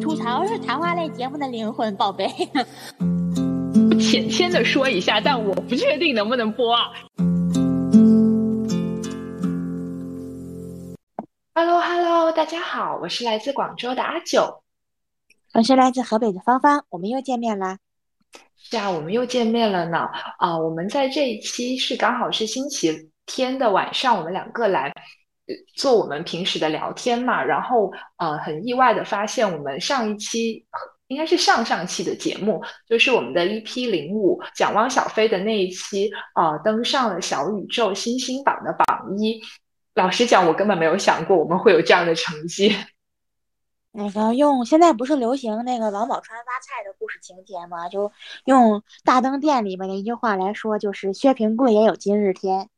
吐槽是谈话类节目的灵魂，宝贝。浅浅的说一下，但我不确定能不能播啊。Hello Hello，大家好，我是来自广州的阿九，我是来自河北的芳芳，我们又见面啦。是啊，我们又见面了呢。啊，我们在这一期是刚好是星期天的晚上，我们两个来做我们平时的聊天嘛。然后呃，很意外的发现，我们上一期应该是上上期的节目，就是我们的 EP 零五讲汪小菲的那一期，啊，登上了小宇宙星星榜的榜一。老实讲，我根本没有想过我们会有这样的成绩。那个用现在不是流行那个王宝钏挖菜的故事情节吗？就用大灯店里面的一句话来说，就是薛平贵也有今日天。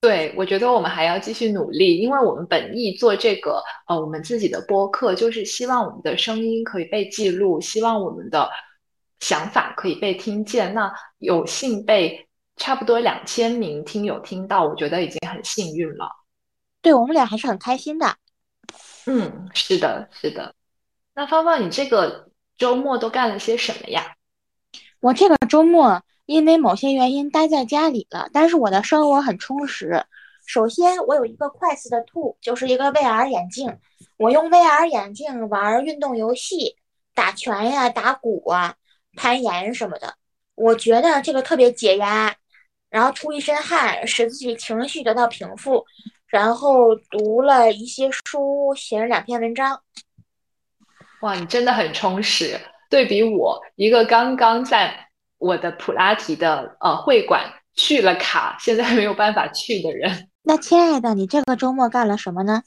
对，我觉得我们还要继续努力，因为我们本意做这个呃我们自己的播客，就是希望我们的声音可以被记录，希望我们的想法可以被听见。那有幸被差不多两千名听友听到，我觉得已经很幸运了。对我们俩还是很开心的。嗯，是的，是的。那芳芳，你这个周末都干了些什么呀？我这个周末因为某些原因待在家里了，但是我的生活很充实。首先，我有一个快似的兔，就是一个 VR 眼镜，我用 VR 眼镜玩运动游戏，打拳呀、打鼓啊、攀岩什么的，我觉得这个特别解压，然后出一身汗，使自己情绪得到平复。然后读了一些书，写了两篇文章。哇，你真的很充实。对比我一个刚刚在我的普拉提的呃会馆去了卡，现在没有办法去的人。那亲爱的，你这个周末干了什么呢？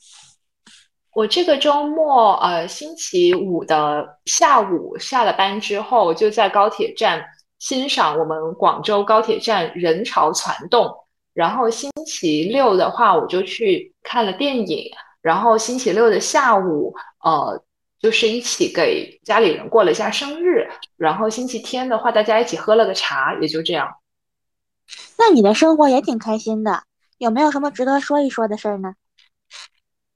我这个周末呃星期五的下午下了班之后，就在高铁站欣赏我们广州高铁站人潮攒动。然后星期六的话，我就去看了电影。然后星期六的下午，呃，就是一起给家里人过了一下生日。然后星期天的话，大家一起喝了个茶，也就这样。那你的生活也挺开心的，有没有什么值得说一说的事儿呢？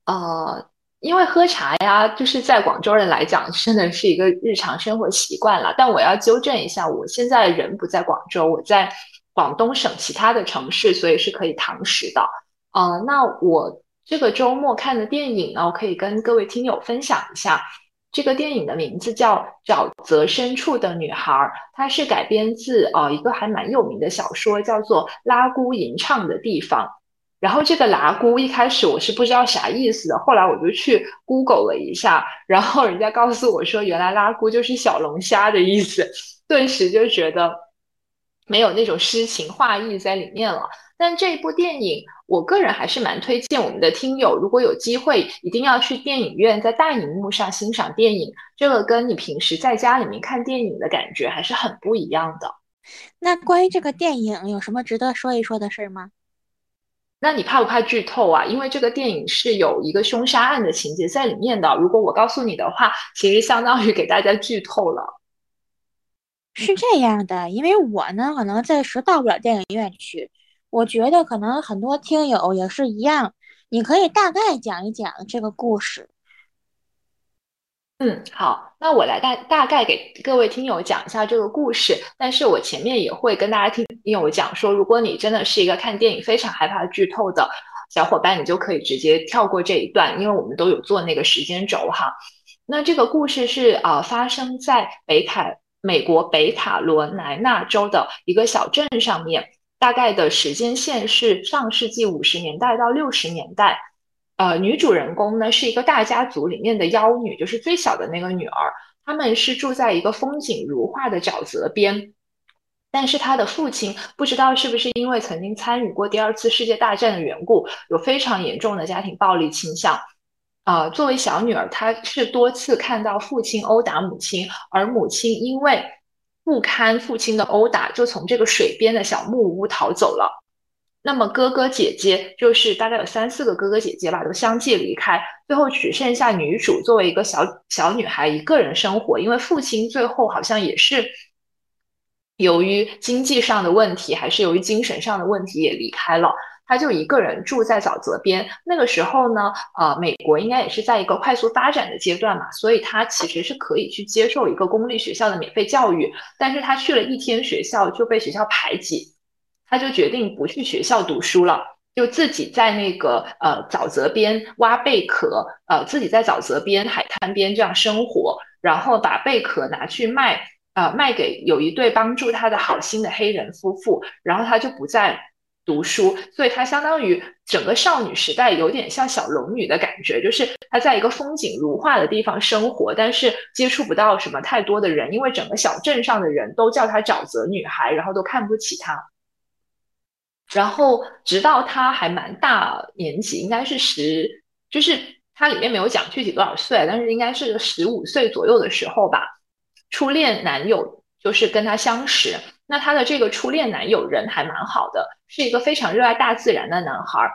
呃，因为喝茶呀，就是在广州人来讲，真的是一个日常生活习惯了。但我要纠正一下，我现在人不在广州，我在。广东省其他的城市，所以是可以堂食的。呃，那我这个周末看的电影呢，我可以跟各位听友分享一下。这个电影的名字叫《沼泽深处的女孩》，它是改编自呃一个还蛮有名的小说，叫做《拉姑吟唱的地方》。然后这个“拉姑”一开始我是不知道啥意思的，后来我就去 Google 了一下，然后人家告诉我说，原来“拉姑”就是小龙虾的意思，顿时就觉得。没有那种诗情画意在里面了，但这一部电影，我个人还是蛮推荐我们的听友，如果有机会，一定要去电影院，在大荧幕上欣赏电影，这个跟你平时在家里面看电影的感觉还是很不一样的。那关于这个电影，有什么值得说一说的事儿吗？那你怕不怕剧透啊？因为这个电影是有一个凶杀案的情节在里面的，如果我告诉你的话，其实相当于给大家剧透了。是这样的，因为我呢，可能暂时到不了电影院去。我觉得可能很多听友也是一样，你可以大概讲一讲这个故事。嗯，好，那我来大大概给各位听友讲一下这个故事。但是我前面也会跟大家听友讲说，如果你真的是一个看电影非常害怕剧透的小伙伴，你就可以直接跳过这一段，因为我们都有做那个时间轴哈。那这个故事是啊，发生在北卡。美国北卡罗来纳州的一个小镇上面，大概的时间线是上世纪五十年代到六十年代。呃，女主人公呢是一个大家族里面的妖女，就是最小的那个女儿。他们是住在一个风景如画的沼泽边，但是她的父亲不知道是不是因为曾经参与过第二次世界大战的缘故，有非常严重的家庭暴力倾向。啊，作为小女儿，她是多次看到父亲殴打母亲，而母亲因为不堪父亲的殴打，就从这个水边的小木屋逃走了。那么哥哥姐姐，就是大概有三四个哥哥姐姐吧，都相继离开，最后只剩下女主作为一个小小女孩一个人生活。因为父亲最后好像也是由于经济上的问题，还是由于精神上的问题也离开了。他就一个人住在沼泽边。那个时候呢，呃，美国应该也是在一个快速发展的阶段嘛，所以他其实是可以去接受一个公立学校的免费教育。但是他去了一天学校就被学校排挤，他就决定不去学校读书了，就自己在那个呃沼泽边挖贝壳，呃，自己在沼泽边海滩边这样生活，然后把贝壳拿去卖。呃，卖给有一对帮助他的好心的黑人夫妇，然后他就不再读书，所以她相当于整个少女时代有点像小龙女的感觉，就是她在一个风景如画的地方生活，但是接触不到什么太多的人，因为整个小镇上的人都叫她沼泽女孩，然后都看不起她。然后直到她还蛮大年纪，应该是十，就是它里面没有讲具体多少岁，但是应该是十五岁左右的时候吧。初恋男友就是跟他相识，那他的这个初恋男友人还蛮好的，是一个非常热爱大自然的男孩，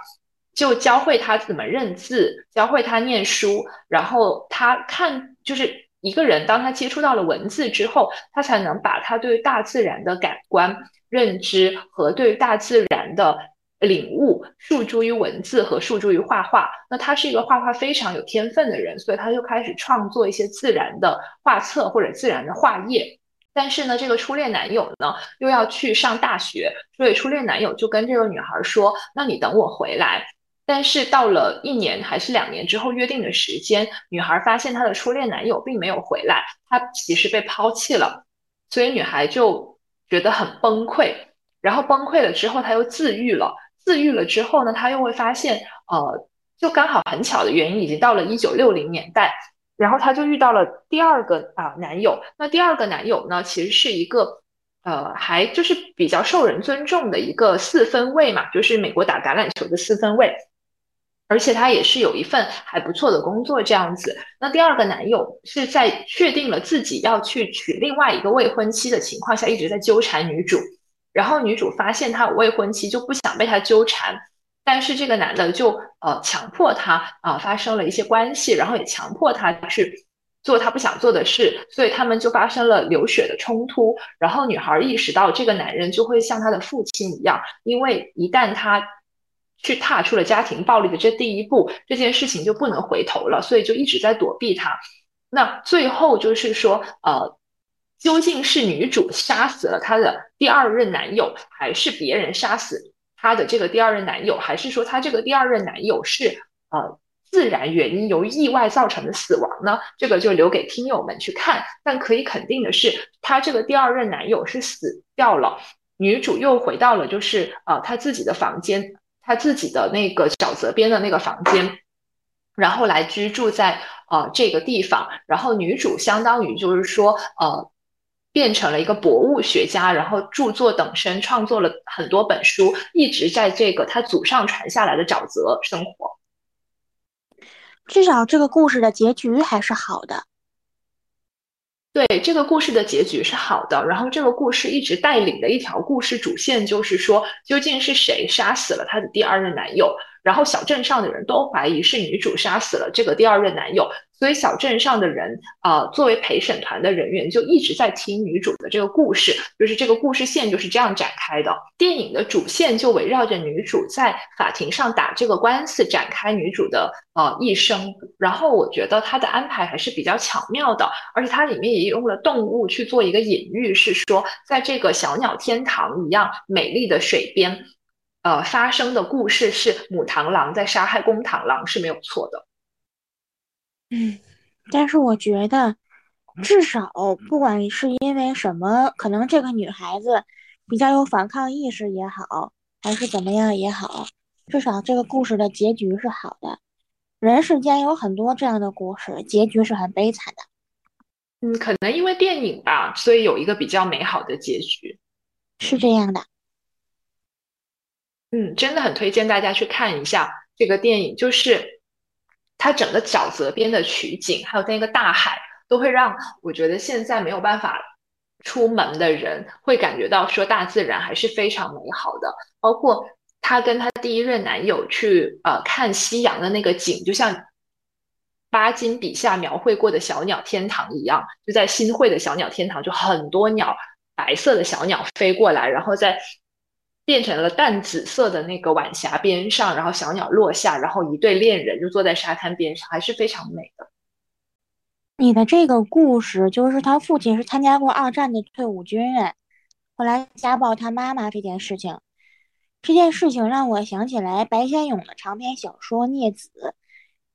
就教会他怎么认字，教会他念书，然后他看就是一个人，当他接触到了文字之后，他才能把他对大自然的感官认知和对大自然的。领悟诉诸于文字和诉诸于画画。那他是一个画画非常有天分的人，所以他就开始创作一些自然的画册或者自然的画页。但是呢，这个初恋男友呢又要去上大学，所以初恋男友就跟这个女孩说：“那你等我回来。”但是到了一年还是两年之后约定的时间，女孩发现她的初恋男友并没有回来，她其实被抛弃了，所以女孩就觉得很崩溃。然后崩溃了之后，她又自愈了。自愈了之后呢，她又会发现，呃，就刚好很巧的原因，已经到了一九六零年代，然后她就遇到了第二个啊男友。那第二个男友呢，其实是一个，呃，还就是比较受人尊重的一个四分卫嘛，就是美国打橄榄球的四分卫，而且他也是有一份还不错的工作这样子。那第二个男友是在确定了自己要去娶另外一个未婚妻的情况下，一直在纠缠女主。然后女主发现他有未婚妻，就不想被他纠缠，但是这个男的就呃强迫她啊发生了一些关系，然后也强迫她去做她不想做的事，所以他们就发生了流血的冲突。然后女孩意识到这个男人就会像她的父亲一样，因为一旦他去踏出了家庭暴力的这第一步，这件事情就不能回头了，所以就一直在躲避他。那最后就是说呃。究竟是女主杀死了她的第二任男友，还是别人杀死她的这个第二任男友，还是说她这个第二任男友是呃自然原因由意外造成的死亡呢？这个就留给听友们去看。但可以肯定的是，她这个第二任男友是死掉了，女主又回到了就是呃她自己的房间，她自己的那个沼泽边的那个房间，然后来居住在呃这个地方。然后女主相当于就是说呃。变成了一个博物学家，然后著作等身，创作了很多本书，一直在这个他祖上传下来的沼泽生活。至少这个故事的结局还是好的。对，这个故事的结局是好的。然后这个故事一直带领的一条故事主线就是说，究竟是谁杀死了他的第二任男友？然后小镇上的人都怀疑是女主杀死了这个第二任男友。所以小镇上的人，呃，作为陪审团的人员，就一直在听女主的这个故事，就是这个故事线就是这样展开的。电影的主线就围绕着女主在法庭上打这个官司展开，女主的呃一生。然后我觉得它的安排还是比较巧妙的，而且它里面也用了动物去做一个隐喻，是说在这个小鸟天堂一样美丽的水边，呃，发生的故事是母螳螂在杀害公螳螂是没有错的。嗯，但是我觉得，至少不管是因为什么，可能这个女孩子比较有反抗意识也好，还是怎么样也好，至少这个故事的结局是好的。人世间有很多这样的故事，结局是很悲惨的。嗯，可能因为电影吧，所以有一个比较美好的结局，是这样的。嗯，真的很推荐大家去看一下这个电影，就是。它整个沼泽边的取景，还有那个大海，都会让我觉得现在没有办法出门的人会感觉到说大自然还是非常美好的。包括她跟她第一任男友去呃看夕阳的那个景，就像巴金笔下描绘过的小鸟天堂一样，就在新会的小鸟天堂，就很多鸟，白色的小鸟飞过来，然后在变成了淡紫色的那个晚霞边上，然后小鸟落下，然后一对恋人就坐在沙滩边上，还是非常美的。你的这个故事就是他父亲是参加过二战的退伍军人，后来家暴他妈妈这件事情，这件事情让我想起来白先勇的长篇小说《孽子》，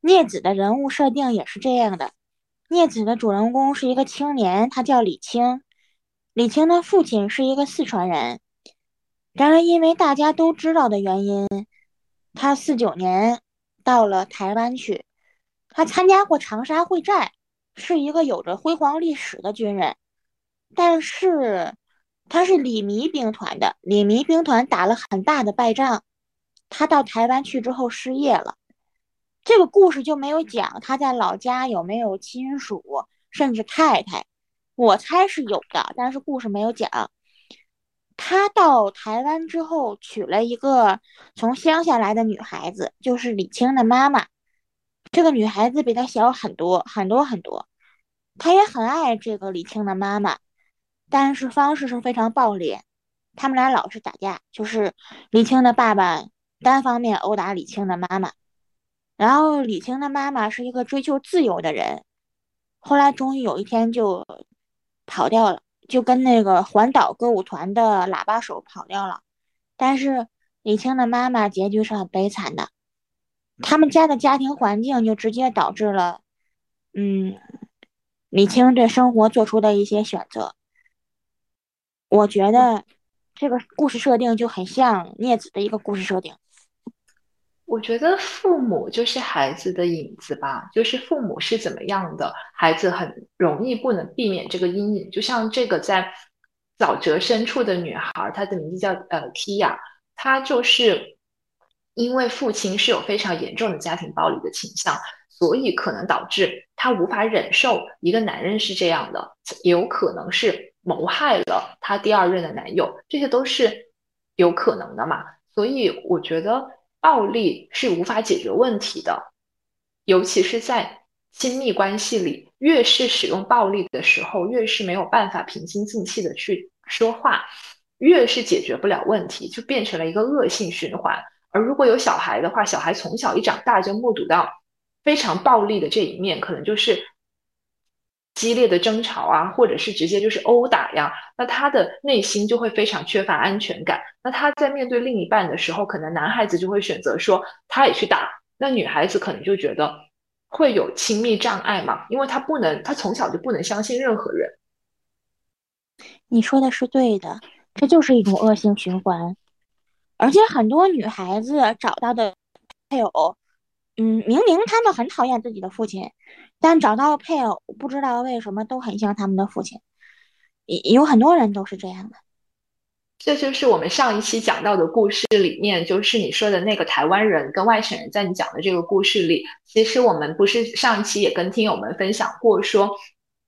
孽子的人物设定也是这样的。孽子的主人公是一个青年，他叫李青，李青的父亲是一个四川人。当然，因为大家都知道的原因，他四九年到了台湾去。他参加过长沙会战，是一个有着辉煌历史的军人。但是，他是李弥兵团的，李弥兵团打了很大的败仗。他到台湾去之后失业了。这个故事就没有讲他在老家有没有亲属，甚至太太。我猜是有的，但是故事没有讲。他到台湾之后，娶了一个从乡下来的女孩子，就是李青的妈妈。这个女孩子比他小很多很多很多，他也很爱这个李青的妈妈，但是方式是非常暴力。他们俩老是打架，就是李青的爸爸单方面殴打李青的妈妈，然后李青的妈妈是一个追求自由的人，后来终于有一天就跑掉了。就跟那个环岛歌舞团的喇叭手跑掉了，但是李青的妈妈结局是很悲惨的，他们家的家庭环境就直接导致了，嗯，李青对生活做出的一些选择。我觉得这个故事设定就很像聂子的一个故事设定。我觉得父母就是孩子的影子吧，就是父母是怎么样的，孩子很容易不能避免这个阴影。就像这个在沼泽深处的女孩，她的名字叫呃 Tia，她就是因为父亲是有非常严重的家庭暴力的倾向，所以可能导致她无法忍受一个男人是这样的，也有可能是谋害了她第二任的男友，这些都是有可能的嘛。所以我觉得。暴力是无法解决问题的，尤其是在亲密关系里，越是使用暴力的时候，越是没有办法平心静气的去说话，越是解决不了问题，就变成了一个恶性循环。而如果有小孩的话，小孩从小一长大就目睹到非常暴力的这一面，可能就是。激烈的争吵啊，或者是直接就是殴打呀，那他的内心就会非常缺乏安全感。那他在面对另一半的时候，可能男孩子就会选择说他也去打，那女孩子可能就觉得会有亲密障碍嘛，因为他不能，他从小就不能相信任何人。你说的是对的，这就是一种恶性循环，而且很多女孩子找到的配偶，嗯，明明他们很讨厌自己的父亲。但找到配偶，不知道为什么都很像他们的父亲，有很多人都是这样的。这就是我们上一期讲到的故事里面，就是你说的那个台湾人跟外省人，在你讲的这个故事里，其实我们不是上一期也跟听友们分享过，说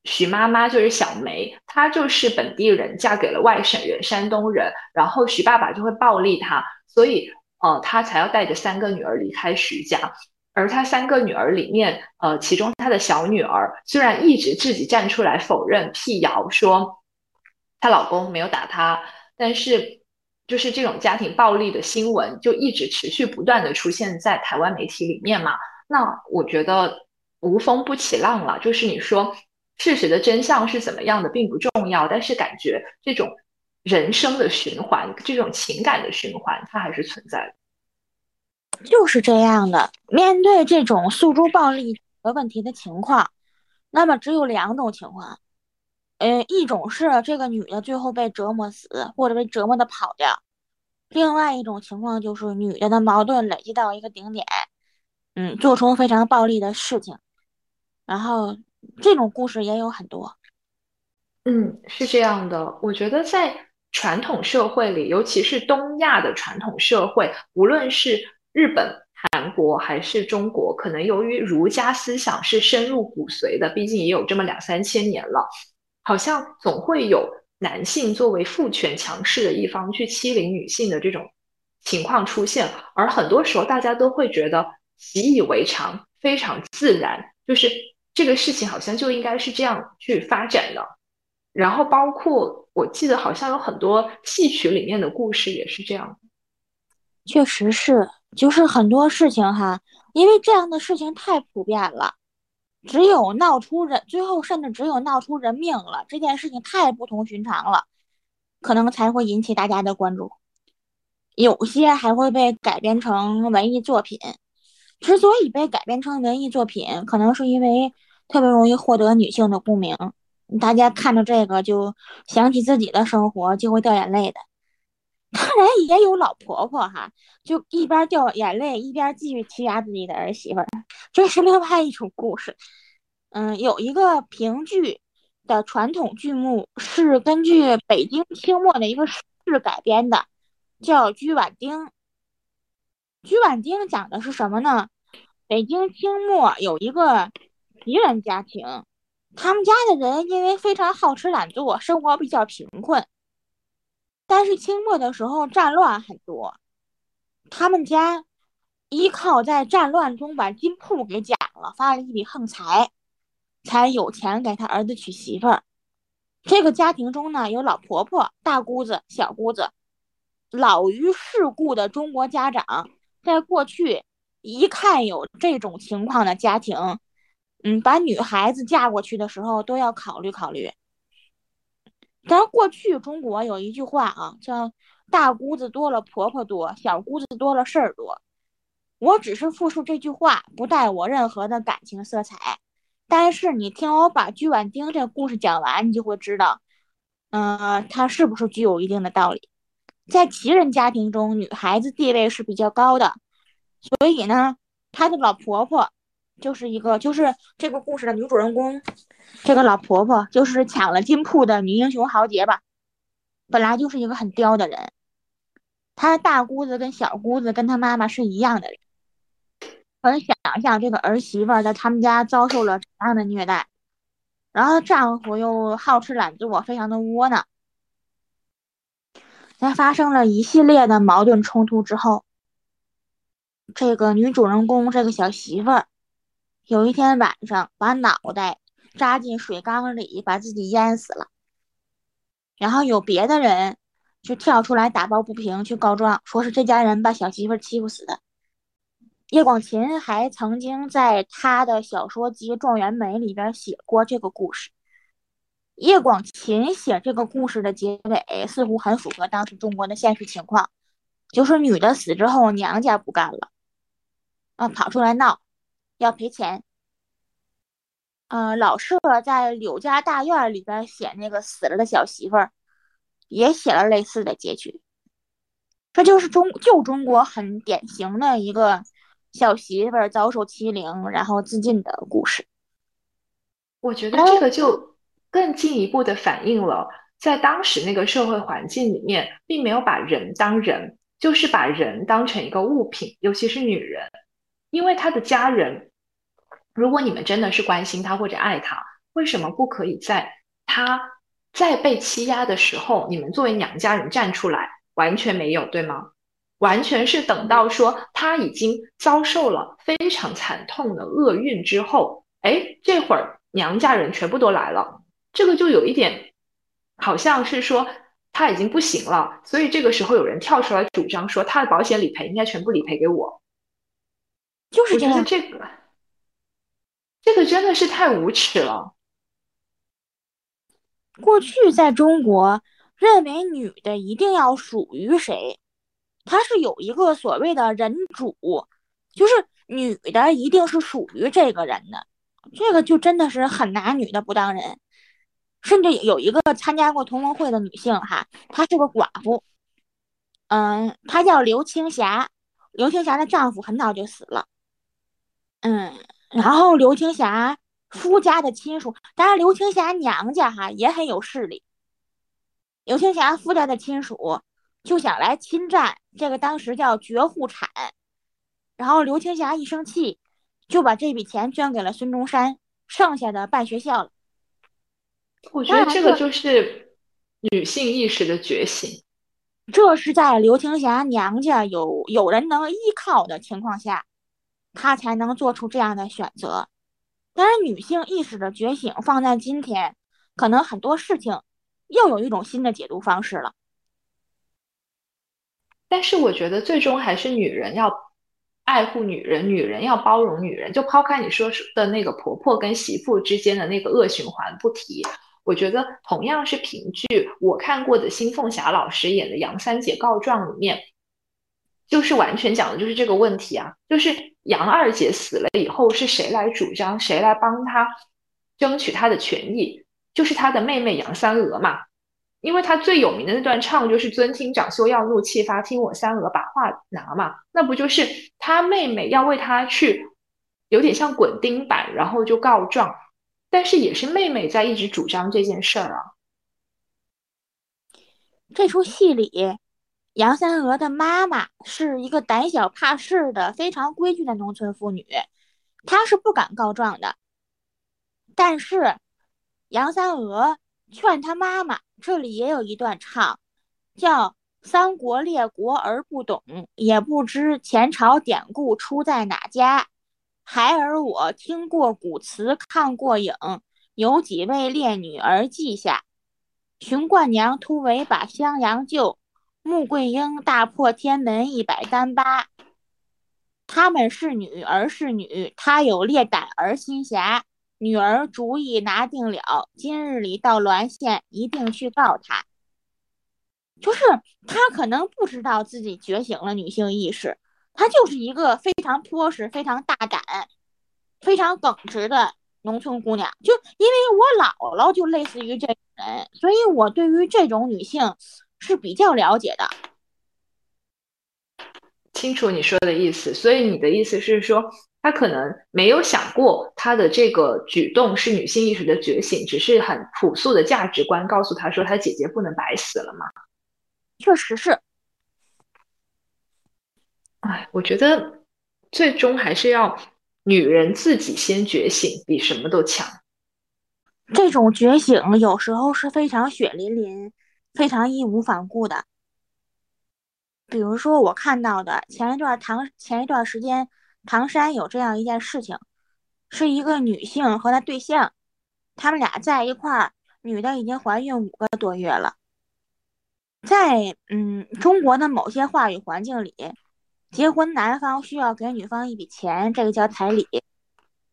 徐妈妈就是小梅，她就是本地人，嫁给了外省人，山东人，然后徐爸爸就会暴力她，所以呃，她才要带着三个女儿离开徐家。而她三个女儿里面，呃，其中她的小女儿虽然一直自己站出来否认辟谣，说她老公没有打她，但是就是这种家庭暴力的新闻就一直持续不断的出现在台湾媒体里面嘛。那我觉得无风不起浪了，就是你说事实的真相是怎么样的并不重要，但是感觉这种人生的循环，这种情感的循环，它还是存在的。就是这样的，面对这种诉诸暴力的问题的情况，那么只有两种情况，呃，一种是这个女的最后被折磨死，或者被折磨的跑掉；另外一种情况就是女的的矛盾累积到一个顶点，嗯，做出非常暴力的事情。然后这种故事也有很多。嗯，是这样的，我觉得在传统社会里，尤其是东亚的传统社会，无论是日本、韩国还是中国，可能由于儒家思想是深入骨髓的，毕竟也有这么两三千年了，好像总会有男性作为父权强势的一方去欺凌女性的这种情况出现，而很多时候大家都会觉得习以为常，非常自然，就是这个事情好像就应该是这样去发展的。然后包括我记得好像有很多戏曲里面的故事也是这样。确实是，就是很多事情哈，因为这样的事情太普遍了，只有闹出人，最后甚至只有闹出人命了，这件事情太不同寻常了，可能才会引起大家的关注。有些还会被改编成文艺作品。之所以被改编成文艺作品，可能是因为特别容易获得女性的共鸣，大家看着这个就想起自己的生活，就会掉眼泪的。当然也有老婆婆哈，就一边掉眼泪一边继续欺压自己的儿媳妇儿，这是另外一种故事。嗯，有一个评剧的传统剧目是根据北京清末的一个诗改编的，叫《居婉丁》。《居婉丁》讲的是什么呢？北京清末有一个旗人家庭，他们家的人因为非常好吃懒做，生活比较贫困。但是清末的时候战乱很多，他们家依靠在战乱中把金铺给捡了，发了一笔横财，才有钱给他儿子娶媳妇儿。这个家庭中呢，有老婆婆、大姑子、小姑子。老于世故的中国家长，在过去一看有这种情况的家庭，嗯，把女孩子嫁过去的时候都要考虑考虑。咱过去中国有一句话啊，叫“大姑子多了婆婆多，小姑子多了事儿多”。我只是复述这句话，不带我任何的感情色彩。但是你听我把鞠婉丁这故事讲完，你就会知道，嗯，它是不是具有一定的道理。在旗人家庭中，女孩子地位是比较高的，所以呢，她的老婆婆就是一个，就是这个故事的女主人公。这个老婆婆就是抢了金铺的女英雄豪杰吧，本来就是一个很刁的人。她大姑子跟小姑子跟她妈妈是一样的人，很想象这个儿媳妇在他们家遭受了怎样的虐待，然后丈夫又好吃懒做，非常的窝囊。在发生了一系列的矛盾冲突之后，这个女主人公这个小媳妇儿有一天晚上把脑袋。扎进水缸里，把自己淹死了。然后有别的人就跳出来打抱不平，去告状，说是这家人把小媳妇欺负死的。叶广芩还曾经在他的小说集《状元美》里边写过这个故事。叶广芩写这个故事的结尾似乎很符合当时中国的现实情况，就是女的死之后，娘家不干了，啊，跑出来闹，要赔钱。嗯，老舍在柳家大院里边写那个死了的小媳妇儿，也写了类似的结局。这就是中旧中国很典型的一个小媳妇儿遭受欺凌然后自尽的故事。我觉得这个就更进一步的反映了，在当时那个社会环境里面，并没有把人当人，就是把人当成一个物品，尤其是女人，因为她的家人。如果你们真的是关心他或者爱他，为什么不可以在他在被欺压的时候，你们作为娘家人站出来？完全没有，对吗？完全是等到说他已经遭受了非常惨痛的厄运之后，哎，这会儿娘家人全部都来了，这个就有一点好像是说他已经不行了，所以这个时候有人跳出来主张说他的保险理赔应该全部理赔给我，就是这样这个。这个真的是太无耻了。过去在中国，认为女的一定要属于谁，她是有一个所谓的人主，就是女的一定是属于这个人的。这个就真的是很拿女的不当人。甚至有一个参加过同盟会的女性，哈，她是个寡妇，嗯，她叫刘青霞。刘青霞的丈夫很早就死了，嗯。然后刘青霞夫家的亲属，当然刘青霞娘家哈也很有势力。刘青霞夫家的亲属就想来侵占这个当时叫绝户产，然后刘青霞一生气，就把这笔钱捐给了孙中山，剩下的办学校了。我觉得这个就是女性意识的觉醒。这是在刘青霞娘家有有人能依靠的情况下。她才能做出这样的选择。当然，女性意识的觉醒放在今天，可能很多事情又有一种新的解读方式了。但是我觉得最终还是女人要爱护女人，女人要包容女人。就抛开你说的那个婆婆跟媳妇之间的那个恶循环不提，我觉得同样是评剧，我看过的新凤霞老师演的《杨三姐告状》里面，就是完全讲的就是这个问题啊，就是杨二姐死了以后是谁来主张，谁来帮她争取她的权益，就是她的妹妹杨三娥嘛。因为她最有名的那段唱就是“尊听长休要怒气发，听我三娥把话拿”嘛，那不就是他妹妹要为他去，有点像滚钉板，然后就告状，但是也是妹妹在一直主张这件事儿啊。这出戏里，杨三娥的妈妈是一个胆小怕事的、非常规矩的农村妇女，她是不敢告状的，但是杨三娥劝她妈妈。这里也有一段唱，叫“三国列国而不懂，也不知前朝典故出在哪家。孩儿我听过古词，看过影，有几位烈女儿记下：熊冠娘突围把襄阳救，穆桂英大破天门一百单八。她们是女儿是女，她有烈胆儿心侠。”女儿主意拿定了，今日里到滦县，一定去告他。就是他可能不知道自己觉醒了女性意识，他就是一个非常泼实、非常大胆、非常耿直的农村姑娘。就因为我姥姥就类似于这种人，所以我对于这种女性是比较了解的。清楚你说的意思，所以你的意思是说。他可能没有想过，他的这个举动是女性意识的觉醒，只是很朴素的价值观告诉他说，他姐姐不能白死了嘛。确实是。哎，我觉得最终还是要女人自己先觉醒，比什么都强。这种觉醒有时候是非常血淋淋、非常义无反顾的。比如说，我看到的前一段唐前一段时间。唐山有这样一件事情，是一个女性和她对象，他们俩在一块儿，女的已经怀孕五个多月了。在嗯中国的某些话语环境里，结婚男方需要给女方一笔钱，这个叫彩礼。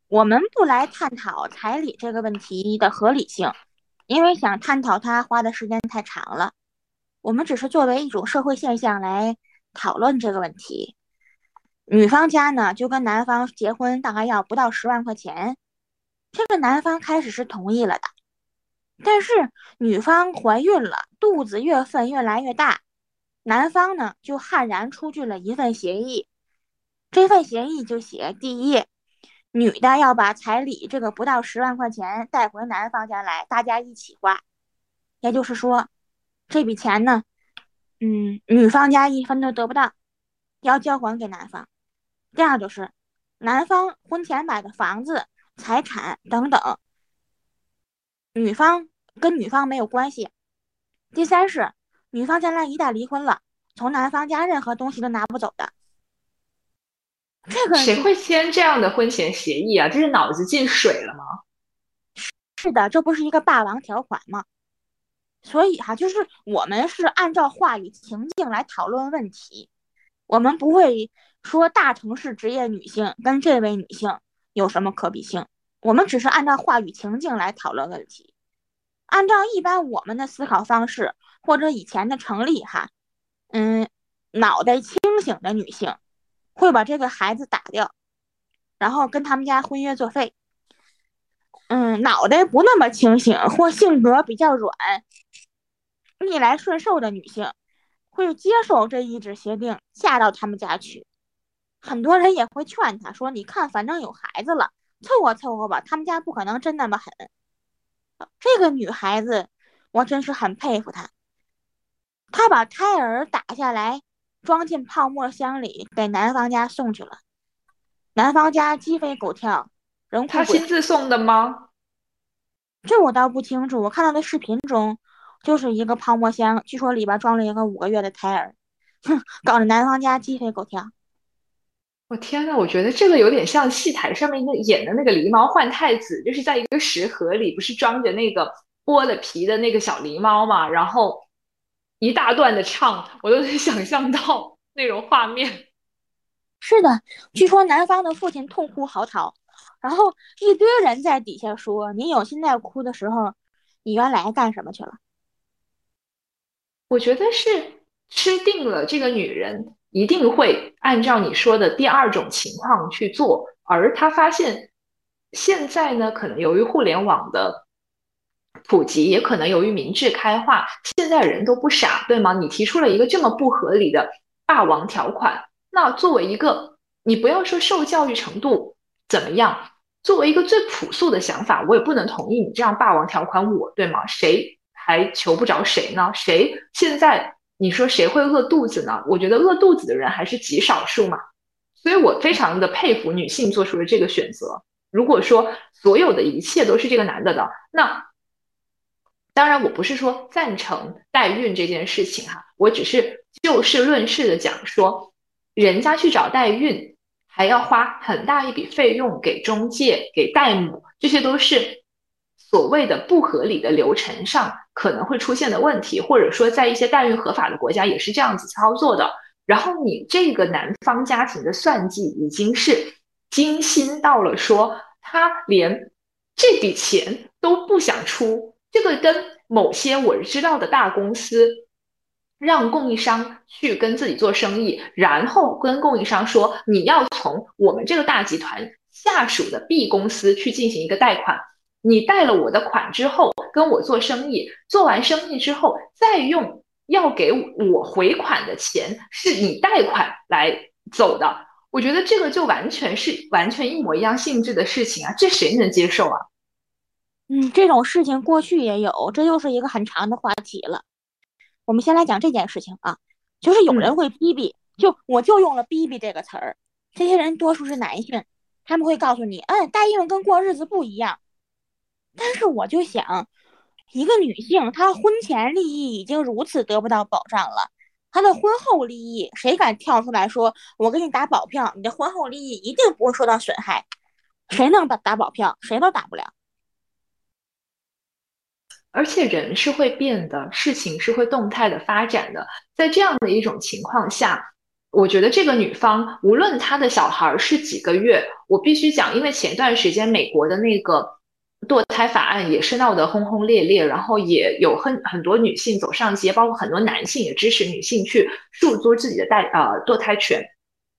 我们不来探讨彩礼这个问题的合理性，因为想探讨它花的时间太长了。我们只是作为一种社会现象来讨论这个问题。女方家呢，就跟男方结婚，大概要不到十万块钱。这个男方开始是同意了的，但是女方怀孕了，肚子月份越来越大，男方呢就悍然出具了一份协议。这份协议就写：第一，女的要把彩礼这个不到十万块钱带回男方家来，大家一起花。也就是说，这笔钱呢，嗯，女方家一分都得不到，要交还给男方。第二就是，男方婚前买的房子、财产等等，女方跟女方没有关系。第三是，女方将来一旦离婚了，从男方家任何东西都拿不走的。这个谁会签这样的婚前协议啊？这是脑子进水了吗？是的，这不是一个霸王条款吗？所以哈，就是我们是按照话语情境来讨论问题，我们不会。说大城市职业女性跟这位女性有什么可比性？我们只是按照话语情境来讨论问题。按照一般我们的思考方式或者以前的成立，哈，嗯，脑袋清醒的女性会把这个孩子打掉，然后跟他们家婚约作废。嗯，脑袋不那么清醒或性格比较软、逆来顺受的女性会接受这一纸协定，嫁到他们家去。很多人也会劝他说：“你看，反正有孩子了，凑合凑合吧。他们家不可能真那么狠。”这个女孩子，我真是很佩服她。她把胎儿打下来，装进泡沫箱里，给男方家送去了。男方家鸡飞狗跳，人哭他亲自送的吗？这我倒不清楚。我看到的视频中，就是一个泡沫箱，据说里边装了一个五个月的胎儿，哼，搞得男方家鸡飞狗跳。我天呐，我觉得这个有点像戏台上面那演的那个狸猫换太子，就是在一个食盒里，不是装着那个剥了皮的那个小狸猫嘛，然后一大段的唱，我都能想象到那种画面。是的，据说男方的父亲痛哭嚎啕，然后一堆人在底下说：“你有心在哭的时候，你原来干什么去了？”我觉得是吃定了这个女人一定会按照你说的第二种情况去做，而他发现现在呢，可能由于互联网的普及，也可能由于明智开化，现在人都不傻，对吗？你提出了一个这么不合理的霸王条款，那作为一个你不要说受教育程度怎么样，作为一个最朴素的想法，我也不能同意你这样霸王条款，我对吗？谁？还求不着谁呢？谁现在你说谁会饿肚子呢？我觉得饿肚子的人还是极少数嘛。所以我非常的佩服女性做出了这个选择。如果说所有的一切都是这个男的的，那当然我不是说赞成代孕这件事情哈，我只是就事论事的讲说，人家去找代孕还要花很大一笔费用给中介、给代母，这些都是。所谓的不合理的流程上可能会出现的问题，或者说在一些代孕合法的国家也是这样子操作的。然后你这个男方家庭的算计已经是精心到了，说他连这笔钱都不想出。这个跟某些我知道的大公司让供应商去跟自己做生意，然后跟供应商说你要从我们这个大集团下属的 B 公司去进行一个贷款。你贷了我的款之后，跟我做生意，做完生意之后，再用要给我回款的钱，是你贷款来走的。我觉得这个就完全是完全一模一样性质的事情啊，这谁能接受啊？嗯，这种事情过去也有，这又是一个很长的话题了。我们先来讲这件事情啊，就是有人会逼逼，就我就用了逼逼这个词儿，这些人多数是男性，他们会告诉你，嗯，代孕跟过日子不一样。但是我就想，一个女性，她婚前利益已经如此得不到保障了，她的婚后利益，谁敢跳出来说，我给你打保票，你的婚后利益一定不会受到损害？谁能打打保票？谁都打不了。而且人是会变的，事情是会动态的发展的，在这样的一种情况下，我觉得这个女方，无论她的小孩是几个月，我必须讲，因为前段时间美国的那个。堕胎法案也是闹得轰轰烈烈，然后也有很很多女性走上街，包括很多男性也支持女性去诉诸自己的代呃堕胎权。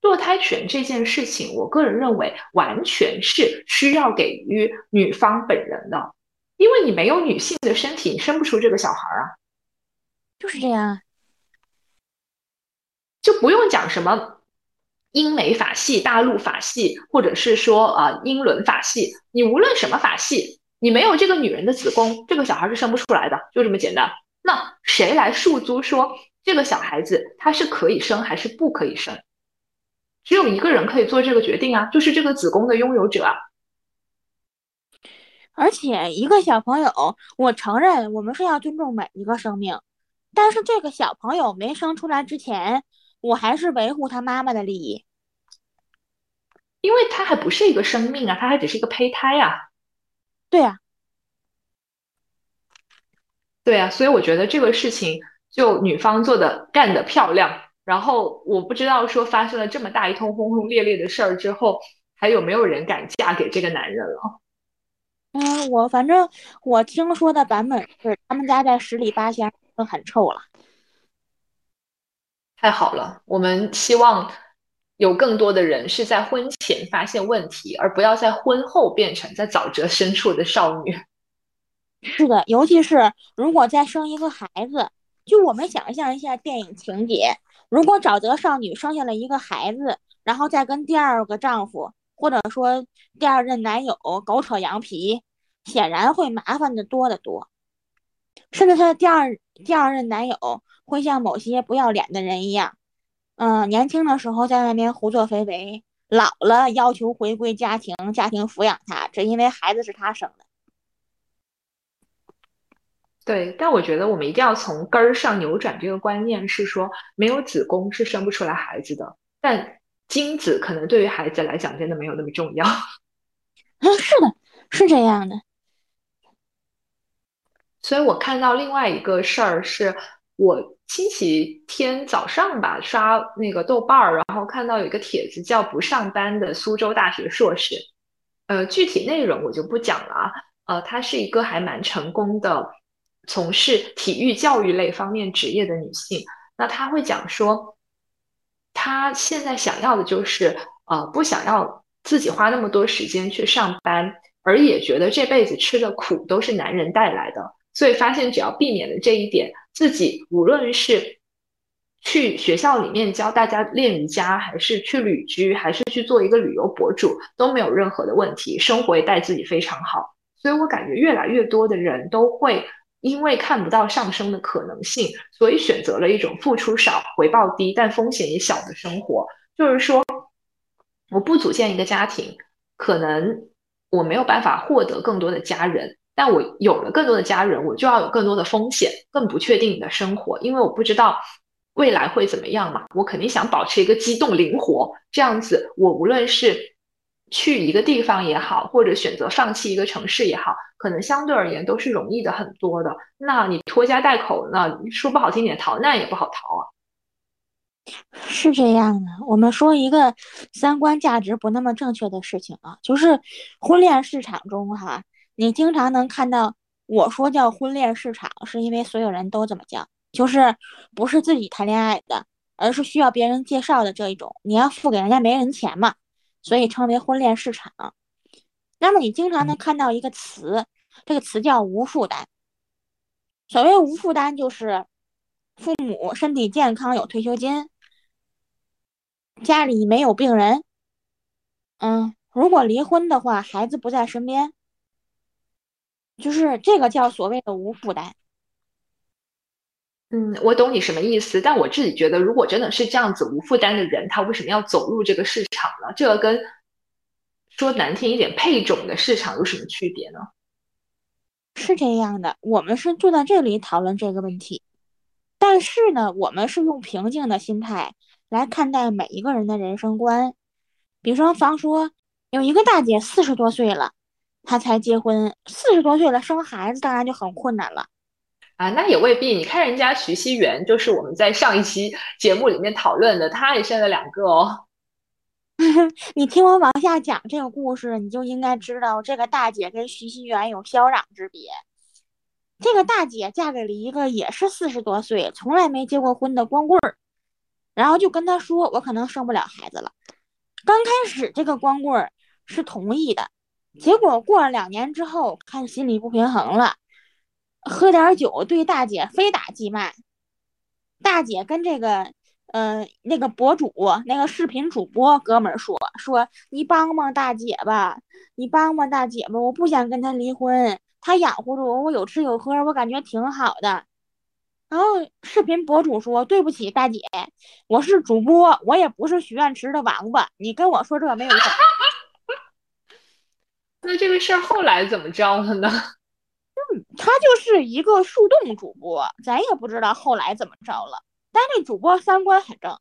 堕胎权这件事情，我个人认为完全是需要给予女方本人的，因为你没有女性的身体，你生不出这个小孩啊。就是这样，就不用讲什么。英美法系、大陆法系，或者是说啊英伦法系，你无论什么法系，你没有这个女人的子宫，这个小孩是生不出来的，就这么简单。那谁来诉诸说这个小孩子他是可以生还是不可以生？只有一个人可以做这个决定啊，就是这个子宫的拥有者啊。而且一个小朋友，我承认我们是要尊重每一个生命，但是这个小朋友没生出来之前。我还是维护他妈妈的利益，因为他还不是一个生命啊，他还只是一个胚胎啊。对呀，对呀，所以我觉得这个事情就女方做的干的漂亮。然后我不知道说发生了这么大一通轰轰烈烈的事儿之后，还有没有人敢嫁给这个男人了？嗯，我反正我听说的版本是他们家在十里八乡都很臭了。太好了，我们希望有更多的人是在婚前发现问题，而不要在婚后变成在沼泽深处的少女。是的，尤其是如果再生一个孩子，就我们想象一下电影情节，如果沼泽少女生下了一个孩子，然后再跟第二个丈夫或者说第二任男友狗扯羊皮，显然会麻烦的多得多，甚至她的第二第二任男友。会像某些不要脸的人一样，嗯，年轻的时候在外面胡作非为，老了要求回归家庭，家庭抚养他，只因为孩子是他生的。对，但我觉得我们一定要从根儿上扭转这个观念，是说没有子宫是生不出来孩子的，但精子可能对于孩子来讲真的没有那么重要。嗯，是的，是这样的。所以我看到另外一个事儿是，我星期天早上吧刷那个豆瓣儿，然后看到有一个帖子叫“不上班的苏州大学硕士”，呃，具体内容我就不讲了啊。呃，她是一个还蛮成功的从事体育教育类方面职业的女性。那她会讲说，她现在想要的就是呃，不想要自己花那么多时间去上班，而也觉得这辈子吃的苦都是男人带来的。所以发现，只要避免了这一点，自己无论是去学校里面教大家练瑜伽，还是去旅居，还是去做一个旅游博主，都没有任何的问题，生活也带自己非常好。所以我感觉越来越多的人都会因为看不到上升的可能性，所以选择了一种付出少、回报低但风险也小的生活。就是说，我不组建一个家庭，可能我没有办法获得更多的家人。但我有了更多的家人，我就要有更多的风险，更不确定的生活，因为我不知道未来会怎么样嘛。我肯定想保持一个机动灵活，这样子，我无论是去一个地方也好，或者选择放弃一个城市也好，可能相对而言都是容易的很多的。那你拖家带口，那说不好听点，逃难也不好逃啊。是这样的，我们说一个三观价值不那么正确的事情啊，就是婚恋市场中哈。你经常能看到我说叫婚恋市场，是因为所有人都这么叫，就是不是自己谈恋爱的，而是需要别人介绍的这一种。你要付给人家媒人钱嘛，所以称为婚恋市场。那么你经常能看到一个词，这个词叫无负担。所谓无负担，就是父母身体健康，有退休金，家里没有病人。嗯，如果离婚的话，孩子不在身边。就是这个叫所谓的无负担。嗯，我懂你什么意思，但我自己觉得，如果真的是这样子无负担的人，他为什么要走入这个市场呢？这个跟说难听一点，配种的市场有什么区别呢？是这样的，我们是坐在这里讨论这个问题，但是呢，我们是用平静的心态来看待每一个人的人生观。比方方说，有一个大姐四十多岁了。她才结婚，四十多岁了，生孩子当然就很困难了。啊，那也未必。你看人家徐熙媛，就是我们在上一期节目里面讨论的，她也生了两个哦。你听我往下讲这个故事，你就应该知道这个大姐跟徐熙媛有霄壤之别。这个大姐嫁给了一个也是四十多岁、从来没结过婚的光棍儿，然后就跟他说：“我可能生不了孩子了。”刚开始这个光棍儿是同意的。结果过了两年之后，看心里不平衡了，喝点酒对大姐非打即骂。大姐跟这个，呃，那个博主，那个视频主播哥们儿说说，你帮帮大姐吧，你帮帮大姐吧，我不想跟他离婚，他养活着我，我有吃有喝，我感觉挺好的。然后视频博主说，对不起大姐，我是主播，我也不是许愿池的王八，你跟我说这没有用。那这个事儿后来怎么着了呢？他就是一个树洞主播，咱也不知道后来怎么着了。但那主播三观很正，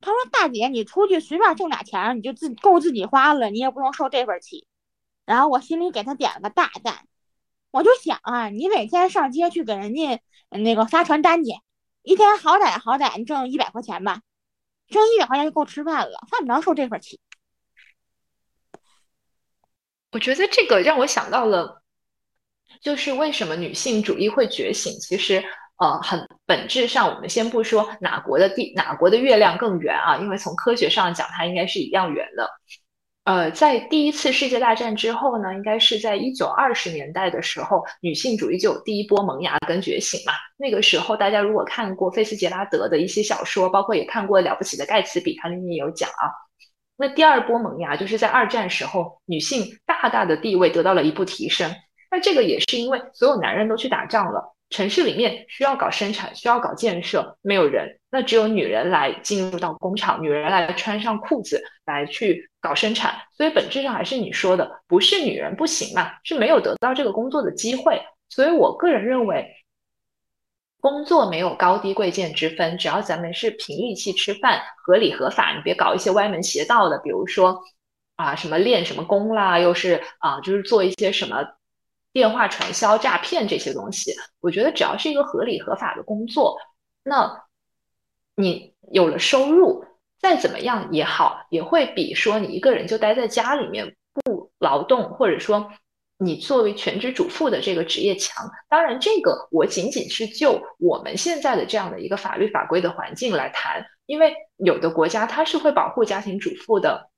他说：“大姐，你出去随便挣俩钱，你就自够自己花了，你也不用受这份气。”然后我心里给他点了个大赞。我就想啊，你每天上街去给人家那个发传单去，一天好歹好歹你挣一百块钱吧，挣一百块钱就够吃饭了，犯不着受这份气。我觉得这个让我想到了，就是为什么女性主义会觉醒。其实，呃，很本质上，我们先不说哪国的地哪国的月亮更圆啊，因为从科学上讲，它应该是一样圆的。呃，在第一次世界大战之后呢，应该是在一九二十年代的时候，女性主义就有第一波萌芽跟觉醒嘛。那个时候，大家如果看过菲斯杰拉德的一些小说，包括也看过《了不起的盖茨比》，它里面有讲啊。那第二波萌芽就是在二战时候，女性大大的地位得到了一步提升。那这个也是因为所有男人都去打仗了，城市里面需要搞生产，需要搞建设，没有人，那只有女人来进入到工厂，女人来穿上裤子来去搞生产。所以本质上还是你说的，不是女人不行嘛，是没有得到这个工作的机会。所以我个人认为。工作没有高低贵贱之分，只要咱们是凭力气吃饭，合理合法，你别搞一些歪门邪道的，比如说啊什么练什么功啦，又是啊就是做一些什么电话传销、诈骗这些东西。我觉得只要是一个合理合法的工作，那你有了收入，再怎么样也好，也会比说你一个人就待在家里面不劳动，或者说你作为全职主妇的这个职业强。当然，这个我仅仅是就我们现在的这样的一个法律法规的环境来谈，因为有的国家它是会保护家庭主妇的。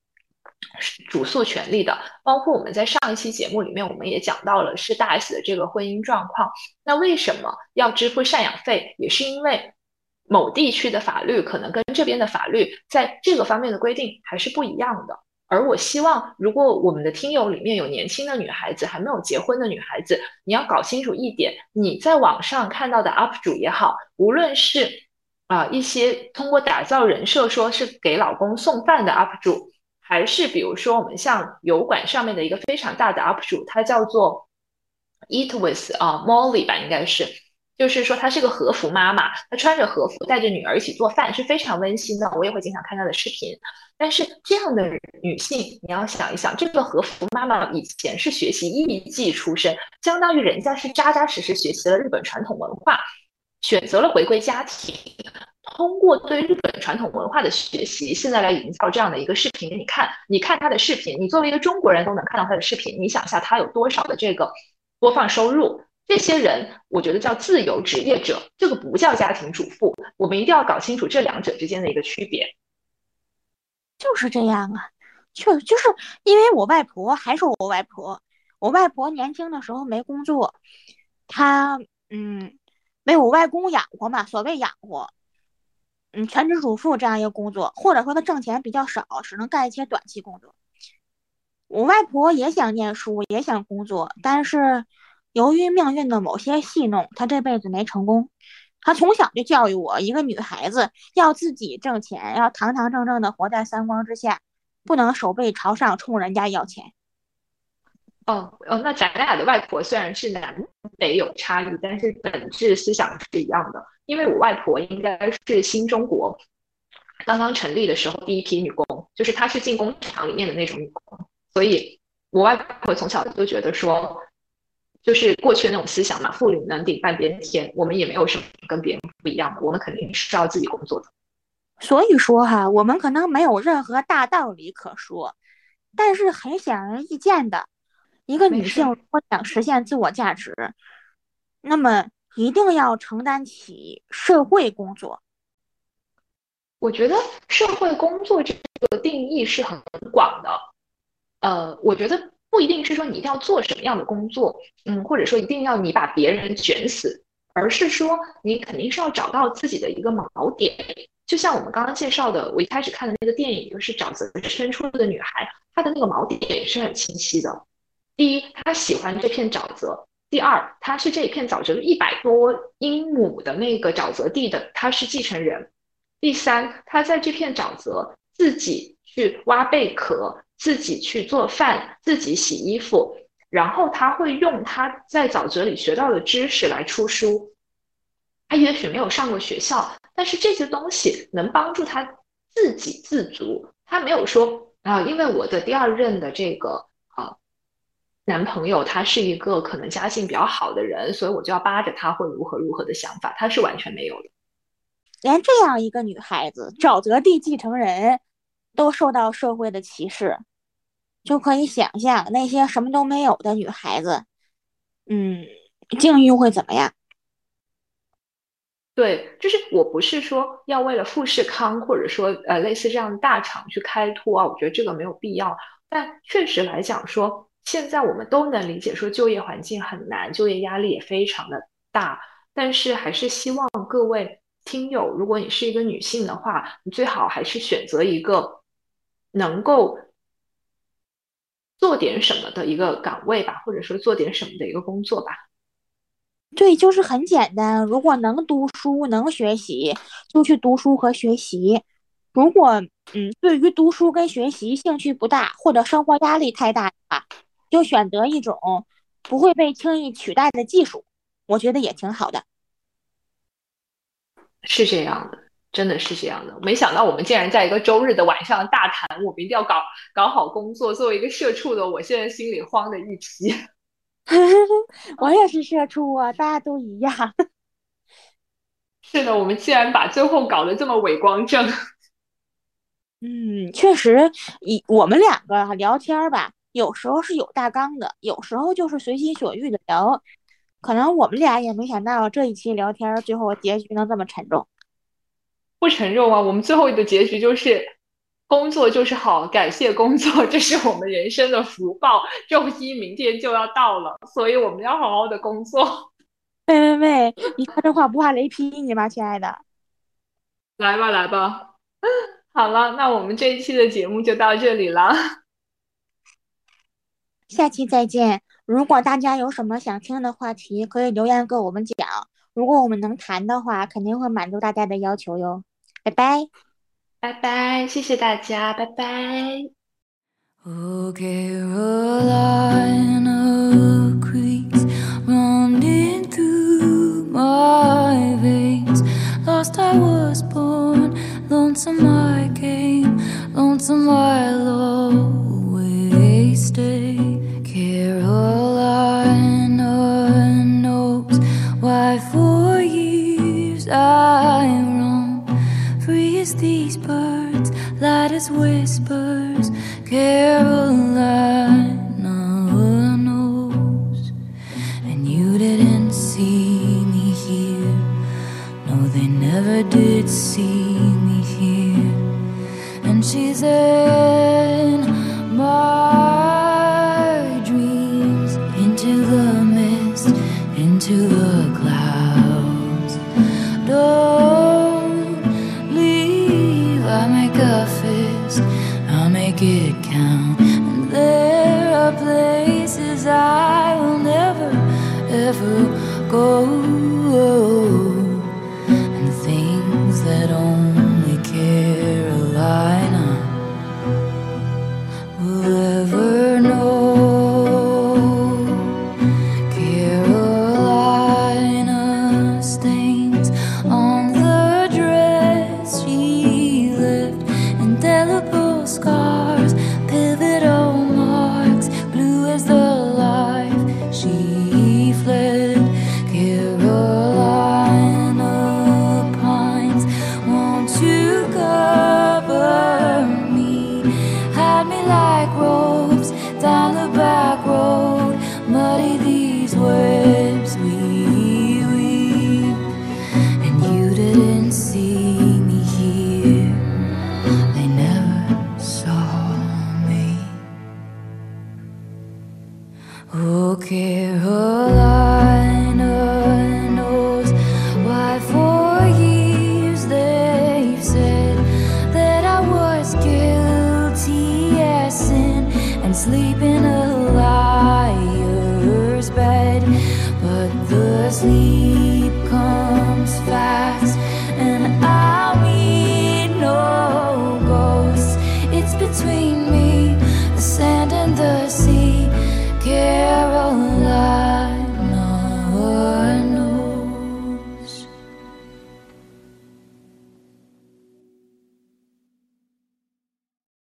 主诉权利的，包括我们在上一期节目里面，我们也讲到了是大 S 的这个婚姻状况。那为什么要支付赡养费？也是因为某地区的法律可能跟这边的法律在这个方面的规定还是不一样的。而我希望，如果我们的听友里面有年轻的女孩子，还没有结婚的女孩子，你要搞清楚一点：你在网上看到的 UP 主也好，无论是啊一些通过打造人设说是给老公送饭的 UP 主。还是比如说，我们像油管上面的一个非常大的 UP 主，他叫做 Eat with 啊 Molly 吧，应该是，就是说她是个和服妈妈，她穿着和服带着女儿一起做饭，是非常温馨的。我也会经常看她的视频。但是这样的女性，你要想一想，这个和服妈妈以前是学习艺伎出身，相当于人家是扎扎实实学习了日本传统文化，选择了回归家庭。通过对日本传统文化的学习，现在来营造这样的一个视频给你看。你看他的视频，你作为一个中国人都能看到他的视频。你想一下，他有多少的这个播放收入？这些人，我觉得叫自由职业者，这个不叫家庭主妇。我们一定要搞清楚这两者之间的一个区别。就是这样啊，就就是因为我外婆还是我外婆，我外婆年轻的时候没工作，她嗯被我外公养活嘛，所谓养活。嗯，全职主妇这样一个工作，或者说他挣钱比较少，只能干一些短期工作。我外婆也想念书，也想工作，但是由于命运的某些戏弄，她这辈子没成功。她从小就教育我，一个女孩子要自己挣钱，要堂堂正正的活在三光之下，不能手背朝上冲人家要钱。哦哦，那咱俩的外婆虽然是南北有差异，但是本质思想是一样的。因为我外婆应该是新中国刚刚成立的时候第一批女工，就是她是进工厂里面的那种女工，所以我外婆从小就觉得说，就是过去的那种思想嘛，妇女能顶半边天，我们也没有什么跟别人不一样的，我们肯定是要自己工作的。所以说哈，我们可能没有任何大道理可说，但是很显而易见的。一个女性如果想实现自我价值，那么一定要承担起社会工作。我觉得社会工作这个定义是很广的。呃，我觉得不一定是说你一定要做什么样的工作，嗯，或者说一定要你把别人卷死，而是说你肯定是要找到自己的一个锚点。就像我们刚刚介绍的，我一开始看的那个电影，就是沼泽深处的女孩，她的那个锚点也是很清晰的。第一，她喜欢这片沼泽；第二，他是这一片沼泽一百多英亩的那个沼泽地的，他是继承人；第三，他在这片沼泽自己去挖贝壳，自己去做饭，自己洗衣服，然后他会用他在沼泽里学到的知识来出书。他也许没有上过学校，但是这些东西能帮助他自给自足。他没有说啊，因为我的第二任的这个。男朋友他是一个可能家境比较好的人，所以我就要扒着他会如何如何的想法，他是完全没有的。连这样一个女孩子，沼泽地继承人都受到社会的歧视，就可以想象那些什么都没有的女孩子，嗯，境遇会怎么样？对，就是我不是说要为了富士康或者说呃类似这样的大厂去开脱啊，我觉得这个没有必要。但确实来讲说。现在我们都能理解，说就业环境很难，就业压力也非常的大。但是还是希望各位听友，如果你是一个女性的话，你最好还是选择一个能够做点什么的一个岗位吧，或者说做点什么的一个工作吧。对，就是很简单。如果能读书、能学习，就去读书和学习。如果嗯，对于读书跟学习兴趣不大，或者生活压力太大的话，就选择一种不会被轻易取代的技术，我觉得也挺好的。是这样的，真的是这样的。没想到我们竟然在一个周日的晚上大谈，我们一定要搞搞好工作。作为一个社畜的，我现在心里慌的一批。我也是社畜啊，大家都一样。是的，我们既然把最后搞得这么伟光正。嗯，确实，以我们两个聊天吧，有时候是有大纲的，有时候就是随心所欲的聊。可能我们俩也没想到这一期聊天最后结局能这么沉重。不沉重啊，我们最后的结局就是工作就是好，感谢工作，这是我们人生的福报。周一明天就要到了，所以我们要好好的工作。喂喂喂，你说这话不怕雷劈你吗，亲爱的？来吧来吧，好了，那我们这一期的节目就到这里了，下期再见。如果大家有什么想听的话题，可以留言跟我们讲。如果我们能谈的话，肯定会满足大家的要求哟。拜拜，拜拜，谢谢大家，拜拜。these